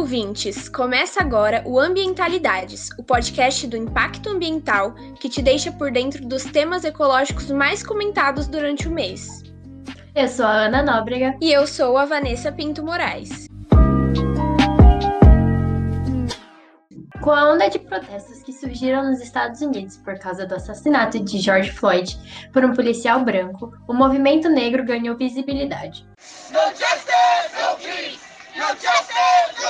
ouvintes! Começa agora o Ambientalidades, o podcast do impacto ambiental que te deixa por dentro dos temas ecológicos mais comentados durante o mês. Eu sou a Ana Nóbrega. E eu sou a Vanessa Pinto Moraes. Com a onda de protestos que surgiram nos Estados Unidos por causa do assassinato de George Floyd por um policial branco, o movimento negro ganhou visibilidade. No justice, no peace! No justice, no peace! No justice, no peace! No justice, no peace!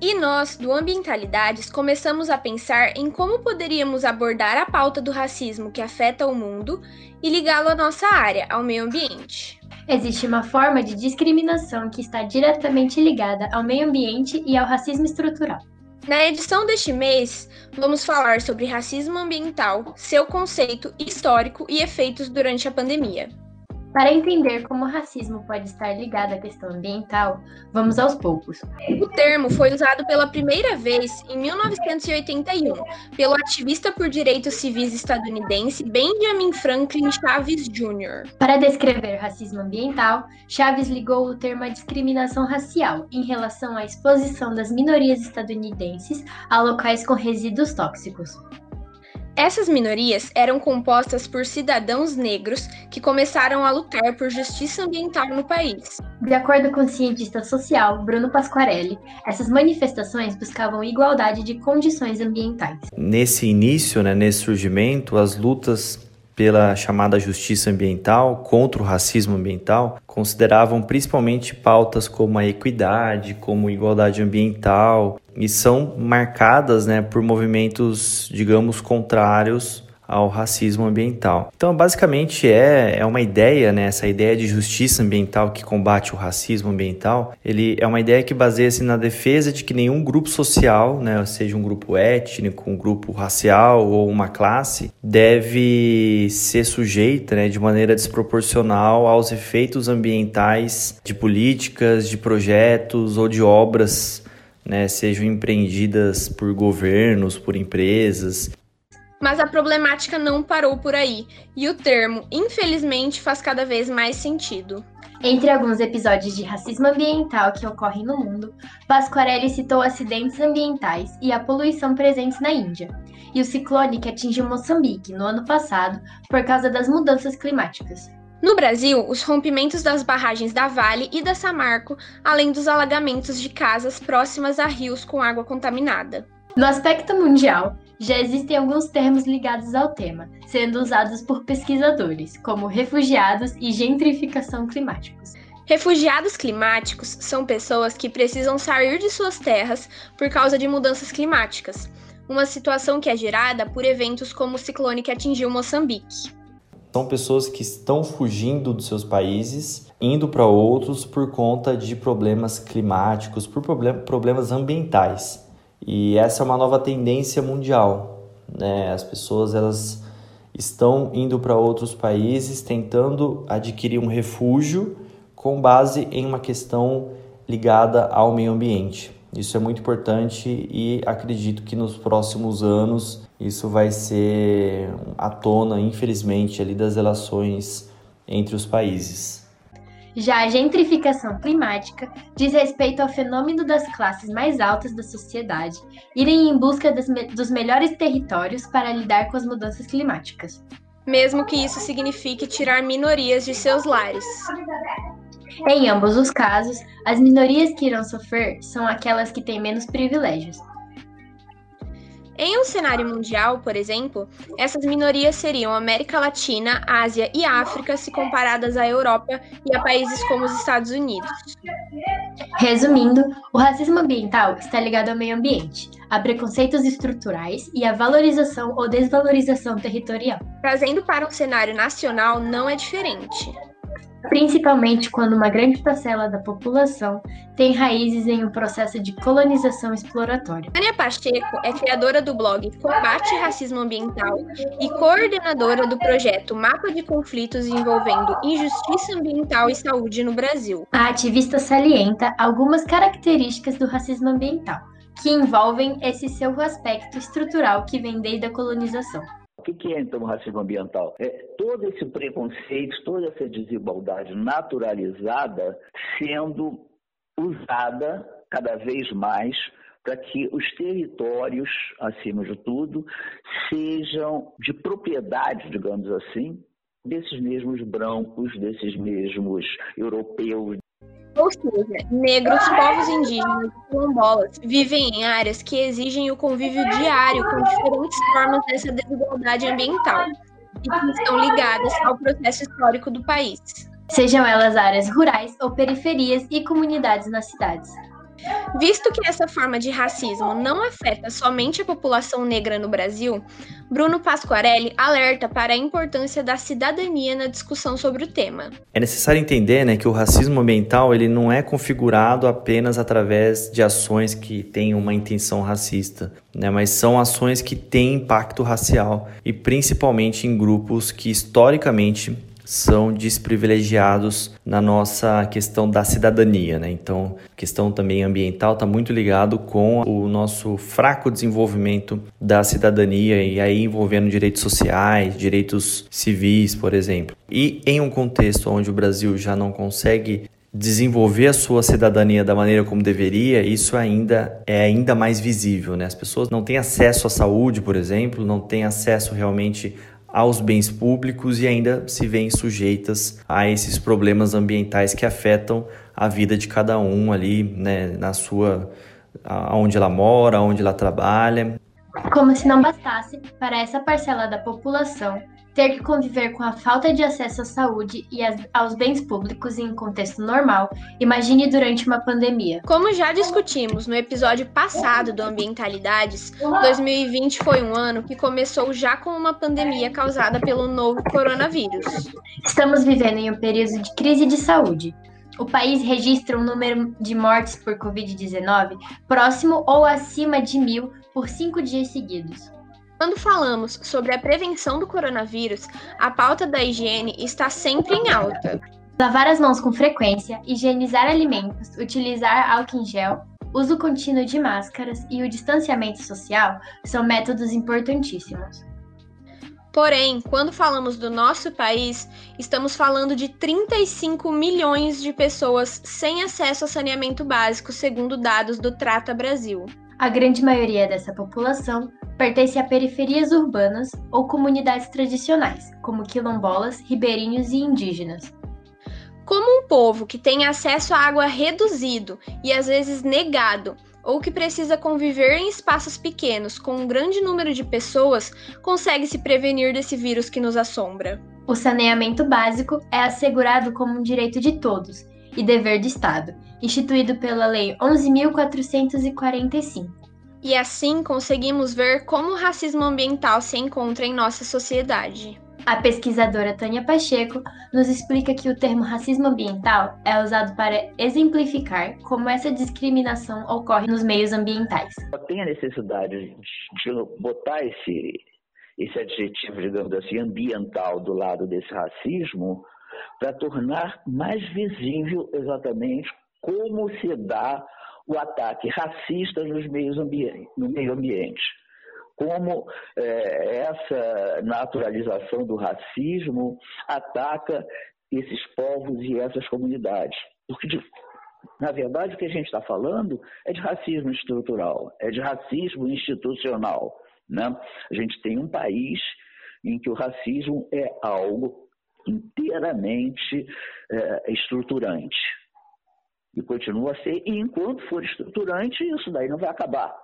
E nós, do Ambientalidades, começamos a pensar em como poderíamos abordar a pauta do racismo que afeta o mundo e ligá-lo à nossa área, ao meio ambiente. Existe uma forma de discriminação que está diretamente ligada ao meio ambiente e ao racismo estrutural. Na edição deste mês, vamos falar sobre racismo ambiental, seu conceito histórico e efeitos durante a pandemia. Para entender como o racismo pode estar ligado à questão ambiental, vamos aos poucos. O termo foi usado pela primeira vez em 1981 pelo ativista por direitos civis estadunidense Benjamin Franklin Chaves Jr. Para descrever racismo ambiental, Chaves ligou o termo à discriminação racial em relação à exposição das minorias estadunidenses a locais com resíduos tóxicos. Essas minorias eram compostas por cidadãos negros que começaram a lutar por justiça ambiental no país. De acordo com o cientista social Bruno Pasquarelli, essas manifestações buscavam igualdade de condições ambientais. Nesse início, né, nesse surgimento, as lutas pela chamada justiça ambiental, contra o racismo ambiental, consideravam principalmente pautas como a equidade, como igualdade ambiental, e são marcadas né, por movimentos, digamos, contrários ao racismo ambiental. Então, basicamente é, é uma ideia, né, essa ideia de justiça ambiental que combate o racismo ambiental, ele é uma ideia que baseia-se na defesa de que nenhum grupo social, né, seja um grupo étnico, um grupo racial ou uma classe, deve ser sujeita né, de maneira desproporcional aos efeitos ambientais de políticas, de projetos ou de obras né, sejam empreendidas por governos, por empresas mas a problemática não parou por aí, e o termo, infelizmente, faz cada vez mais sentido. Entre alguns episódios de racismo ambiental que ocorrem no mundo, Pasquarelli citou acidentes ambientais e a poluição presentes na Índia, e o ciclone que atingiu Moçambique no ano passado por causa das mudanças climáticas. No Brasil, os rompimentos das barragens da Vale e da Samarco, além dos alagamentos de casas próximas a rios com água contaminada. No aspecto mundial, já existem alguns termos ligados ao tema, sendo usados por pesquisadores, como refugiados e gentrificação climáticos. Refugiados climáticos são pessoas que precisam sair de suas terras por causa de mudanças climáticas, uma situação que é gerada por eventos como o ciclone que atingiu Moçambique. São pessoas que estão fugindo dos seus países, indo para outros por conta de problemas climáticos, por problemas ambientais. E essa é uma nova tendência mundial, né? As pessoas elas estão indo para outros países tentando adquirir um refúgio com base em uma questão ligada ao meio ambiente. Isso é muito importante e acredito que nos próximos anos isso vai ser à tona, infelizmente, ali das relações entre os países. Já a gentrificação climática diz respeito ao fenômeno das classes mais altas da sociedade irem em busca me dos melhores territórios para lidar com as mudanças climáticas. Mesmo que isso signifique tirar minorias de seus lares. Em ambos os casos, as minorias que irão sofrer são aquelas que têm menos privilégios, em um cenário mundial, por exemplo, essas minorias seriam América Latina, Ásia e África se comparadas à Europa e a países como os Estados Unidos. Resumindo, o racismo ambiental está ligado ao meio ambiente, a preconceitos estruturais e à valorização ou desvalorização territorial. Trazendo para um cenário nacional não é diferente principalmente quando uma grande parcela da população tem raízes em um processo de colonização exploratória. Tânia Pacheco é criadora do blog Combate Racismo Ambiental e coordenadora do projeto Mapa de Conflitos envolvendo injustiça ambiental e saúde no Brasil. A ativista salienta algumas características do racismo ambiental, que envolvem esse seu aspecto estrutural que vem desde a colonização. O que é então o racismo ambiental? É todo esse preconceito, toda essa desigualdade naturalizada sendo usada cada vez mais para que os territórios, acima de tudo, sejam de propriedade, digamos assim, desses mesmos brancos, desses mesmos europeus. Ou seja, negros, povos indígenas e quilombolas vivem em áreas que exigem o convívio diário com diferentes formas dessa desigualdade ambiental e que estão ligadas ao processo histórico do país. Sejam elas áreas rurais ou periferias e comunidades nas cidades. Visto que essa forma de racismo não afeta somente a população negra no Brasil, Bruno Pasquarelli alerta para a importância da cidadania na discussão sobre o tema. É necessário entender né, que o racismo ambiental ele não é configurado apenas através de ações que têm uma intenção racista, né, mas são ações que têm impacto racial e principalmente em grupos que historicamente são desprivilegiados na nossa questão da cidadania, né? Então, questão também ambiental está muito ligado com o nosso fraco desenvolvimento da cidadania e aí envolvendo direitos sociais, direitos civis, por exemplo. E em um contexto onde o Brasil já não consegue desenvolver a sua cidadania da maneira como deveria, isso ainda é ainda mais visível, né? As pessoas não têm acesso à saúde, por exemplo, não têm acesso realmente aos bens públicos e ainda se veem sujeitas a esses problemas ambientais que afetam a vida de cada um ali, né, na sua aonde ela mora, onde ela trabalha. Como se não bastasse para essa parcela da população ter que conviver com a falta de acesso à saúde e aos bens públicos em um contexto normal, imagine durante uma pandemia. Como já discutimos no episódio passado do Ambientalidades, 2020 foi um ano que começou já com uma pandemia causada pelo novo coronavírus. Estamos vivendo em um período de crise de saúde. O país registra um número de mortes por Covid-19 próximo ou acima de mil por cinco dias seguidos. Quando falamos sobre a prevenção do coronavírus, a pauta da higiene está sempre em alta. Lavar as mãos com frequência, higienizar alimentos, utilizar álcool em gel, uso contínuo de máscaras e o distanciamento social são métodos importantíssimos. Porém, quando falamos do nosso país, estamos falando de 35 milhões de pessoas sem acesso a saneamento básico, segundo dados do Trata Brasil. A grande maioria dessa população pertence a periferias urbanas ou comunidades tradicionais, como quilombolas, ribeirinhos e indígenas. Como um povo que tem acesso à água reduzido e às vezes negado, ou que precisa conviver em espaços pequenos com um grande número de pessoas, consegue se prevenir desse vírus que nos assombra. O saneamento básico é assegurado como um direito de todos e dever do Estado, instituído pela Lei 11.445 e assim conseguimos ver como o racismo ambiental se encontra em nossa sociedade. A pesquisadora Tânia Pacheco nos explica que o termo racismo ambiental é usado para exemplificar como essa discriminação ocorre nos meios ambientais. Tem a necessidade de botar esse, esse adjetivo, digamos assim, ambiental do lado desse racismo para tornar mais visível exatamente como se dá o ataque racista nos meios ambiente, no meio ambiente. Como é, essa naturalização do racismo ataca esses povos e essas comunidades. Porque, de, na verdade, o que a gente está falando é de racismo estrutural, é de racismo institucional. Né? A gente tem um país em que o racismo é algo inteiramente é, estruturante e continua a ser, e enquanto for estruturante, isso daí não vai acabar.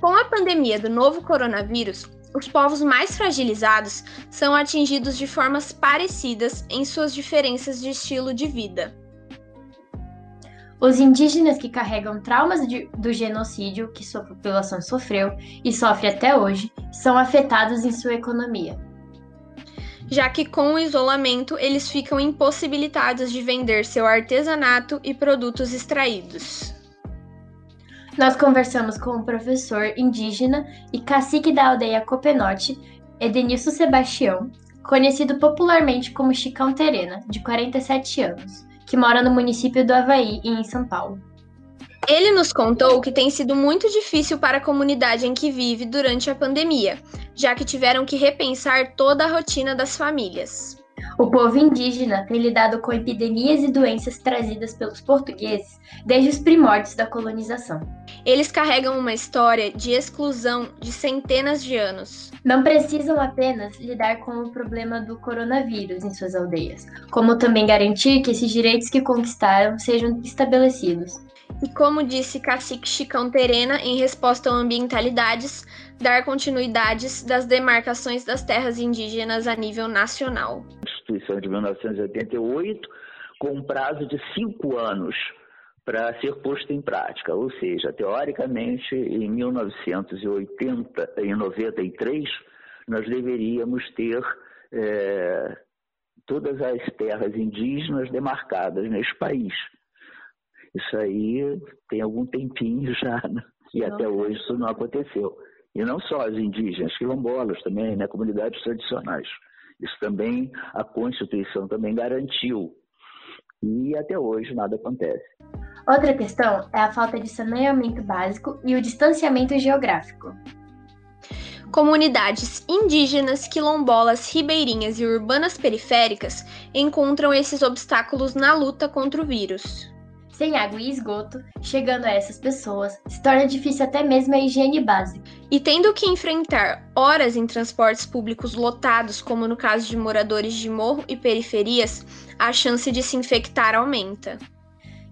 Com a pandemia do novo coronavírus, os povos mais fragilizados são atingidos de formas parecidas em suas diferenças de estilo de vida. Os indígenas que carregam traumas de, do genocídio que sua população sofreu e sofre até hoje são afetados em sua economia já que com o isolamento eles ficam impossibilitados de vender seu artesanato e produtos extraídos. Nós conversamos com o professor indígena e cacique da aldeia Copenote, Edenilson Sebastião, conhecido popularmente como Chicão Terena, de 47 anos, que mora no município do Havaí e em São Paulo. Ele nos contou que tem sido muito difícil para a comunidade em que vive durante a pandemia, já que tiveram que repensar toda a rotina das famílias. O povo indígena tem lidado com epidemias e doenças trazidas pelos portugueses desde os primórdios da colonização. Eles carregam uma história de exclusão de centenas de anos. Não precisam apenas lidar com o problema do coronavírus em suas aldeias, como também garantir que esses direitos que conquistaram sejam estabelecidos. E como disse Cacique Chicão Terena em resposta ao Ambientalidades, dar continuidades das demarcações das terras indígenas a nível nacional. Constituição de 1988, com um prazo de cinco anos para ser posto em prática, ou seja, teoricamente, em 1993, nós deveríamos ter é, todas as terras indígenas demarcadas nesse país. Isso aí tem algum tempinho já, né? e até hoje isso não aconteceu. E não só as indígenas, quilombolas também, né, comunidades tradicionais. Isso também a Constituição também garantiu. E até hoje nada acontece. Outra questão é a falta de saneamento básico e o distanciamento geográfico. Comunidades indígenas, quilombolas, ribeirinhas e urbanas periféricas encontram esses obstáculos na luta contra o vírus sem água e esgoto, chegando a essas pessoas, se torna difícil até mesmo a higiene básica. E tendo que enfrentar horas em transportes públicos lotados, como no caso de moradores de morro e periferias, a chance de se infectar aumenta.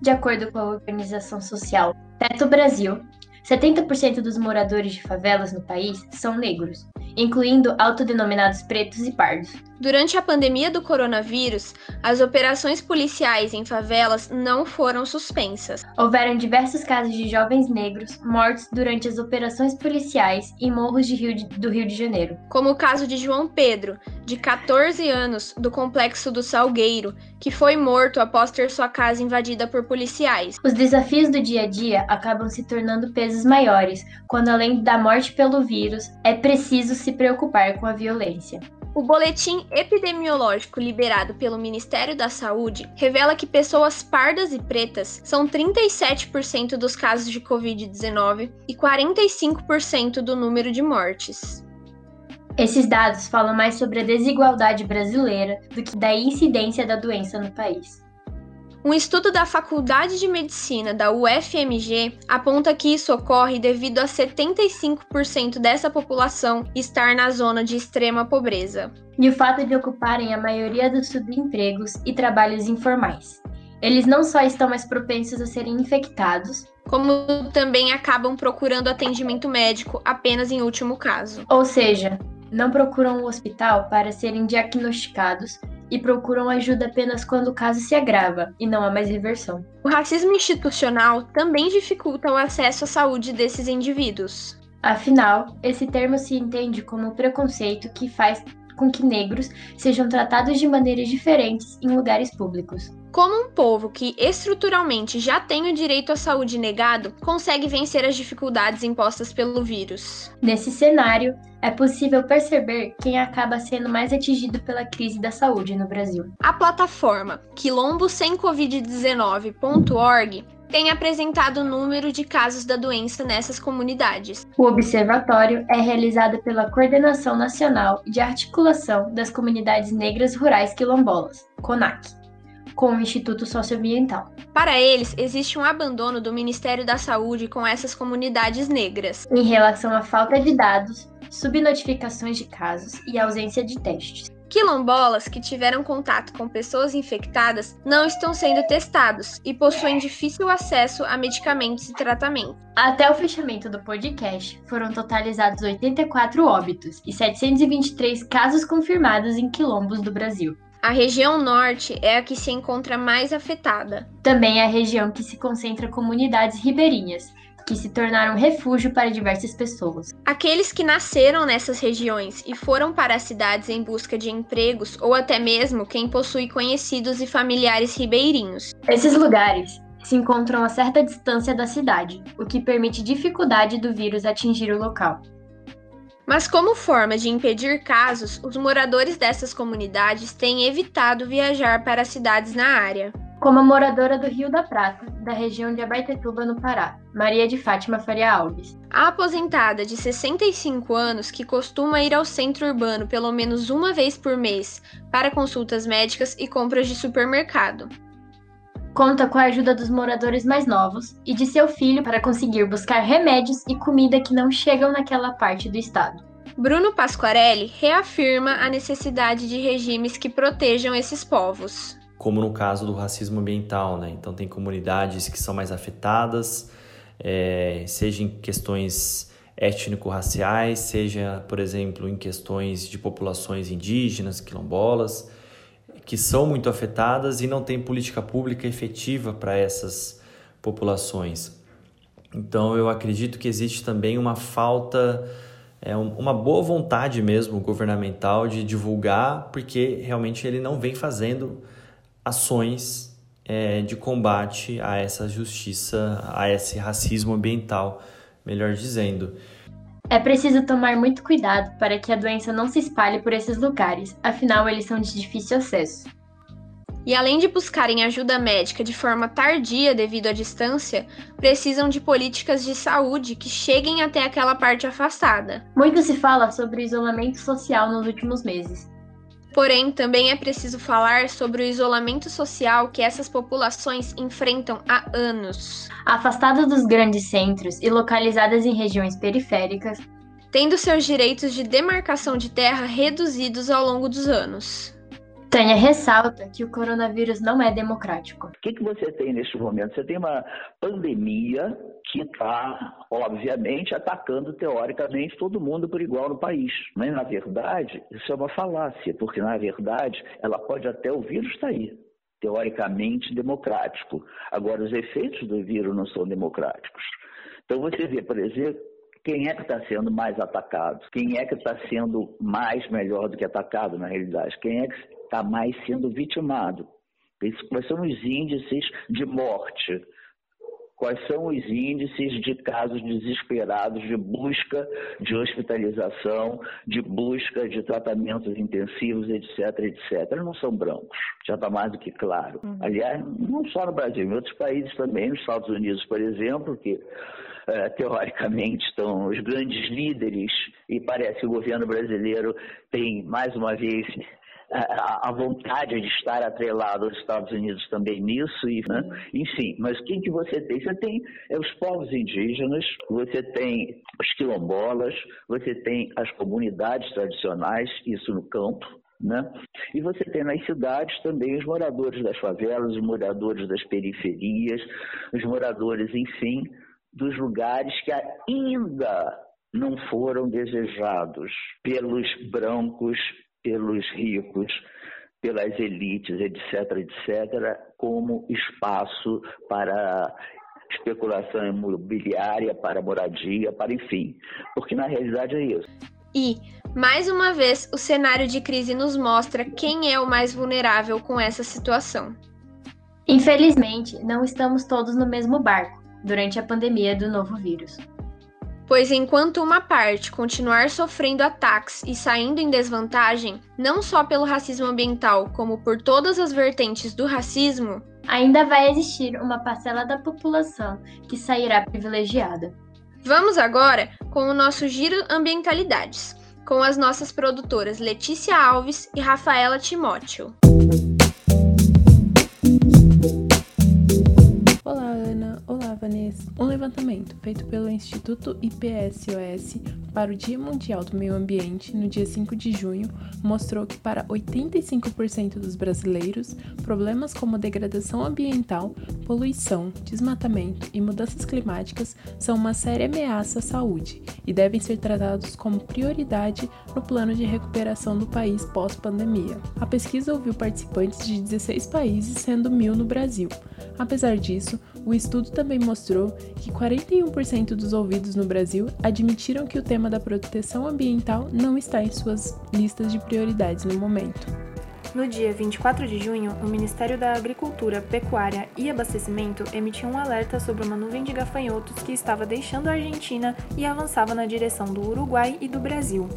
De acordo com a organização social Teto Brasil, 70% dos moradores de favelas no país são negros, incluindo autodenominados pretos e pardos. Durante a pandemia do coronavírus, as operações policiais em favelas não foram suspensas. Houveram diversos casos de jovens negros mortos durante as operações policiais em morros Rio de, do Rio de Janeiro. Como o caso de João Pedro, de 14 anos, do complexo do Salgueiro, que foi morto após ter sua casa invadida por policiais. Os desafios do dia a dia acabam se tornando pesos maiores, quando além da morte pelo vírus, é preciso se preocupar com a violência. O boletim epidemiológico liberado pelo Ministério da Saúde revela que pessoas pardas e pretas são 37% dos casos de Covid-19 e 45% do número de mortes. Esses dados falam mais sobre a desigualdade brasileira do que da incidência da doença no país. Um estudo da Faculdade de Medicina da UFMG aponta que isso ocorre devido a 75% dessa população estar na zona de extrema pobreza. E o fato de ocuparem a maioria dos subempregos e trabalhos informais. Eles não só estão mais propensos a serem infectados, como também acabam procurando atendimento médico apenas em último caso. Ou seja, não procuram o hospital para serem diagnosticados e procuram ajuda apenas quando o caso se agrava e não há mais reversão. O racismo institucional também dificulta o acesso à saúde desses indivíduos. Afinal, esse termo se entende como preconceito que faz com que negros sejam tratados de maneiras diferentes em lugares públicos. Como um povo que estruturalmente já tem o direito à saúde negado, consegue vencer as dificuldades impostas pelo vírus? Nesse cenário, é possível perceber quem acaba sendo mais atingido pela crise da saúde no Brasil. A plataforma quilombosemcovid19.org tem apresentado o número de casos da doença nessas comunidades. O observatório é realizado pela Coordenação Nacional de Articulação das Comunidades Negras Rurais Quilombolas, CONAC, com o Instituto Socioambiental. Para eles, existe um abandono do Ministério da Saúde com essas comunidades negras. Em relação à falta de dados, subnotificações de casos e ausência de testes. Quilombolas que tiveram contato com pessoas infectadas não estão sendo testados e possuem difícil acesso a medicamentos e tratamento. Até o fechamento do podcast, foram totalizados 84 óbitos e 723 casos confirmados em quilombos do Brasil. A região norte é a que se encontra mais afetada. Também é a região que se concentra comunidades ribeirinhas, que se tornaram refúgio para diversas pessoas. Aqueles que nasceram nessas regiões e foram para as cidades em busca de empregos ou até mesmo quem possui conhecidos e familiares ribeirinhos. Esses lugares se encontram a certa distância da cidade, o que permite dificuldade do vírus atingir o local. Mas, como forma de impedir casos, os moradores dessas comunidades têm evitado viajar para cidades na área. como a moradora do Rio da Prata, da região de Abaetetuba, no Pará, Maria de Fátima Faria Alves. A aposentada de 65 anos, que costuma ir ao centro urbano pelo menos uma vez por mês para consultas médicas e compras de supermercado. Conta com a ajuda dos moradores mais novos e de seu filho para conseguir buscar remédios e comida que não chegam naquela parte do estado. Bruno Pasquarelli reafirma a necessidade de regimes que protejam esses povos como no caso do racismo ambiental, né? Então tem comunidades que são mais afetadas, é, seja em questões étnico-raciais, seja, por exemplo, em questões de populações indígenas, quilombolas, que são muito afetadas e não tem política pública efetiva para essas populações. Então eu acredito que existe também uma falta, é, uma boa vontade mesmo governamental de divulgar, porque realmente ele não vem fazendo ações é, de combate a essa justiça, a esse racismo ambiental, melhor dizendo. É preciso tomar muito cuidado para que a doença não se espalhe por esses lugares, afinal, eles são de difícil acesso. E além de buscarem ajuda médica de forma tardia devido à distância, precisam de políticas de saúde que cheguem até aquela parte afastada. Muito se fala sobre o isolamento social nos últimos meses. Porém, também é preciso falar sobre o isolamento social que essas populações enfrentam há anos. Afastadas dos grandes centros e localizadas em regiões periféricas, tendo seus direitos de demarcação de terra reduzidos ao longo dos anos. Tânia ressalta que o coronavírus não é democrático. O que, que você tem neste momento? Você tem uma pandemia que está, obviamente, atacando teoricamente todo mundo por igual no país. Mas, na verdade, isso é uma falácia, porque, na verdade, ela pode até o vírus estar aí teoricamente democrático. Agora, os efeitos do vírus não são democráticos. Então, você vê, por exemplo, quem é que está sendo mais atacado? Quem é que está sendo mais melhor do que atacado, na realidade? Quem é que está mais sendo vitimado. Quais são os índices de morte? Quais são os índices de casos desesperados de busca de hospitalização, de busca de tratamentos intensivos, etc, etc? Não são brancos, já está mais do que claro. Uhum. Aliás, não só no Brasil, em outros países também, nos Estados Unidos, por exemplo, que Uh, teoricamente estão os grandes líderes e parece que o governo brasileiro tem mais uma vez a, vontade de estar atrelado aos Estados Unidos também nisso, e, né? enfim. Mas quem que você tem? Você tem é, os povos indígenas, você tem os quilombolas, você tem as comunidades tradicionais, isso no campo, né? E você tem nas cidades também os moradores das favelas, os moradores das periferias, os moradores, enfim, dos lugares que ainda não foram desejados pelos brancos pelos ricos, pelas elites, etc., etc., como espaço para especulação imobiliária, para moradia, para enfim. Porque na realidade é isso. E, mais uma vez, o cenário de crise nos mostra quem é o mais vulnerável com essa situação. Infelizmente, não estamos todos no mesmo barco durante a pandemia do novo vírus pois enquanto uma parte continuar sofrendo ataques e saindo em desvantagem, não só pelo racismo ambiental, como por todas as vertentes do racismo, ainda vai existir uma parcela da população que sairá privilegiada. Vamos agora com o nosso giro ambientalidades, com as nossas produtoras Letícia Alves e Rafaela Timóteo. Um levantamento feito pelo Instituto IPSOS para o Dia Mundial do Meio Ambiente, no dia 5 de junho, mostrou que para 85% dos brasileiros, problemas como degradação ambiental, poluição, desmatamento e mudanças climáticas são uma séria ameaça à saúde e devem ser tratados como prioridade no plano de recuperação do país pós-pandemia. A pesquisa ouviu participantes de 16 países, sendo mil no Brasil. Apesar disso, o estudo também mostrou que 41% dos ouvidos no Brasil admitiram que o tema da proteção ambiental não está em suas listas de prioridades no momento. No dia 24 de junho, o Ministério da Agricultura, Pecuária e Abastecimento emitiu um alerta sobre uma nuvem de gafanhotos que estava deixando a Argentina e avançava na direção do Uruguai e do Brasil.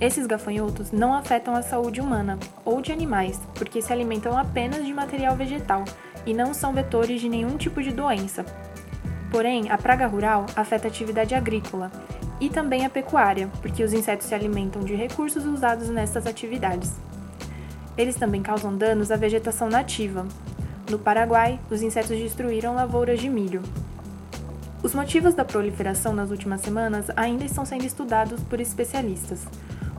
Esses gafanhotos não afetam a saúde humana ou de animais, porque se alimentam apenas de material vegetal e não são vetores de nenhum tipo de doença. Porém, a praga rural afeta a atividade agrícola e também a pecuária, porque os insetos se alimentam de recursos usados nessas atividades. Eles também causam danos à vegetação nativa. No Paraguai, os insetos destruíram lavouras de milho. Os motivos da proliferação nas últimas semanas ainda estão sendo estudados por especialistas.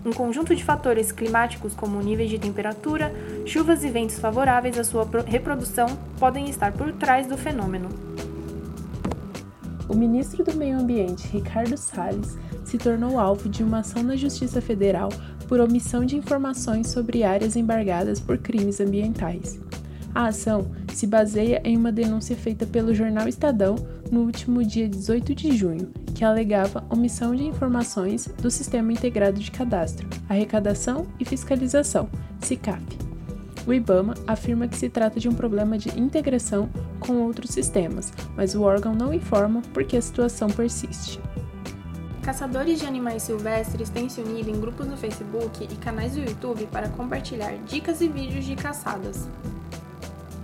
Um conjunto de fatores climáticos, como níveis de temperatura, chuvas e ventos favoráveis à sua reprodução, podem estar por trás do fenômeno. O ministro do Meio Ambiente, Ricardo Salles, se tornou alvo de uma ação na Justiça Federal por omissão de informações sobre áreas embargadas por crimes ambientais. A ação se baseia em uma denúncia feita pelo jornal Estadão no último dia 18 de junho, que alegava omissão de informações do Sistema Integrado de Cadastro, Arrecadação e Fiscalização, SICAP. O IBAMA afirma que se trata de um problema de integração com outros sistemas, mas o órgão não informa por que a situação persiste. Caçadores de animais silvestres têm se unido em grupos no Facebook e canais do YouTube para compartilhar dicas e vídeos de caçadas.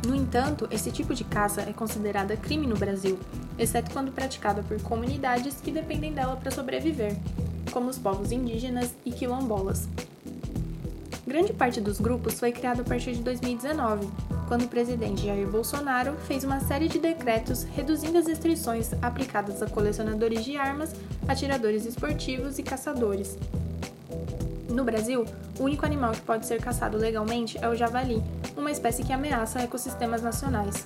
No entanto, esse tipo de caça é considerada crime no Brasil, exceto quando praticada por comunidades que dependem dela para sobreviver, como os povos indígenas e quilombolas. Grande parte dos grupos foi criada a partir de 2019, quando o presidente Jair Bolsonaro fez uma série de decretos reduzindo as restrições aplicadas a colecionadores de armas, atiradores esportivos e caçadores. No Brasil, o único animal que pode ser caçado legalmente é o javali, uma espécie que ameaça ecossistemas nacionais.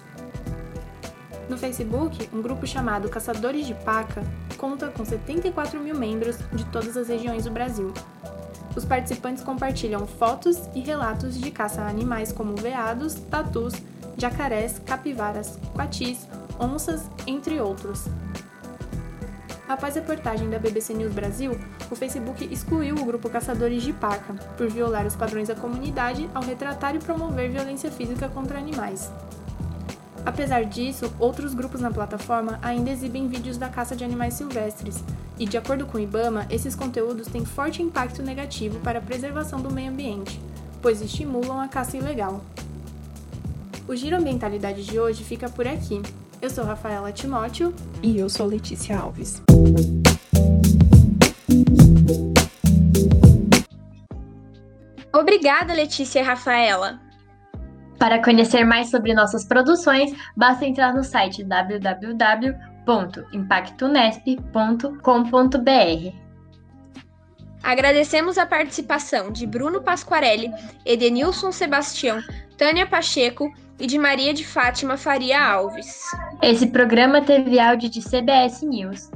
No Facebook, um grupo chamado Caçadores de Paca conta com 74 mil membros de todas as regiões do Brasil. Os participantes compartilham fotos e relatos de caça a animais como veados, tatus, jacarés, capivaras, coatis, onças, entre outros. Após a reportagem da BBC News Brasil, o Facebook excluiu o grupo Caçadores de Paca por violar os padrões da comunidade ao retratar e promover violência física contra animais. Apesar disso, outros grupos na plataforma ainda exibem vídeos da caça de animais silvestres, e de acordo com o IBAMA, esses conteúdos têm forte impacto negativo para a preservação do meio ambiente, pois estimulam a caça ilegal. O Giro Ambientalidade de hoje fica por aqui. Eu sou Rafaela Timóteo. E eu sou Letícia Alves. Obrigada, Letícia e Rafaela. Para conhecer mais sobre nossas produções, basta entrar no site www.impactunesp.com.br. Agradecemos a participação de Bruno Pasquarelli, Edenilson Sebastião, Tânia Pacheco e de Maria de Fátima Faria Alves. Esse programa teve áudio de CBS News.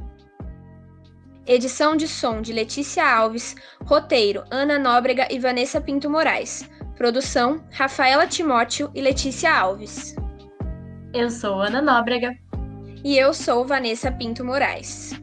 Edição de som de Letícia Alves, roteiro Ana Nóbrega e Vanessa Pinto Moraes. Produção Rafaela Timóteo e Letícia Alves. Eu sou Ana Nóbrega. E eu sou Vanessa Pinto Moraes.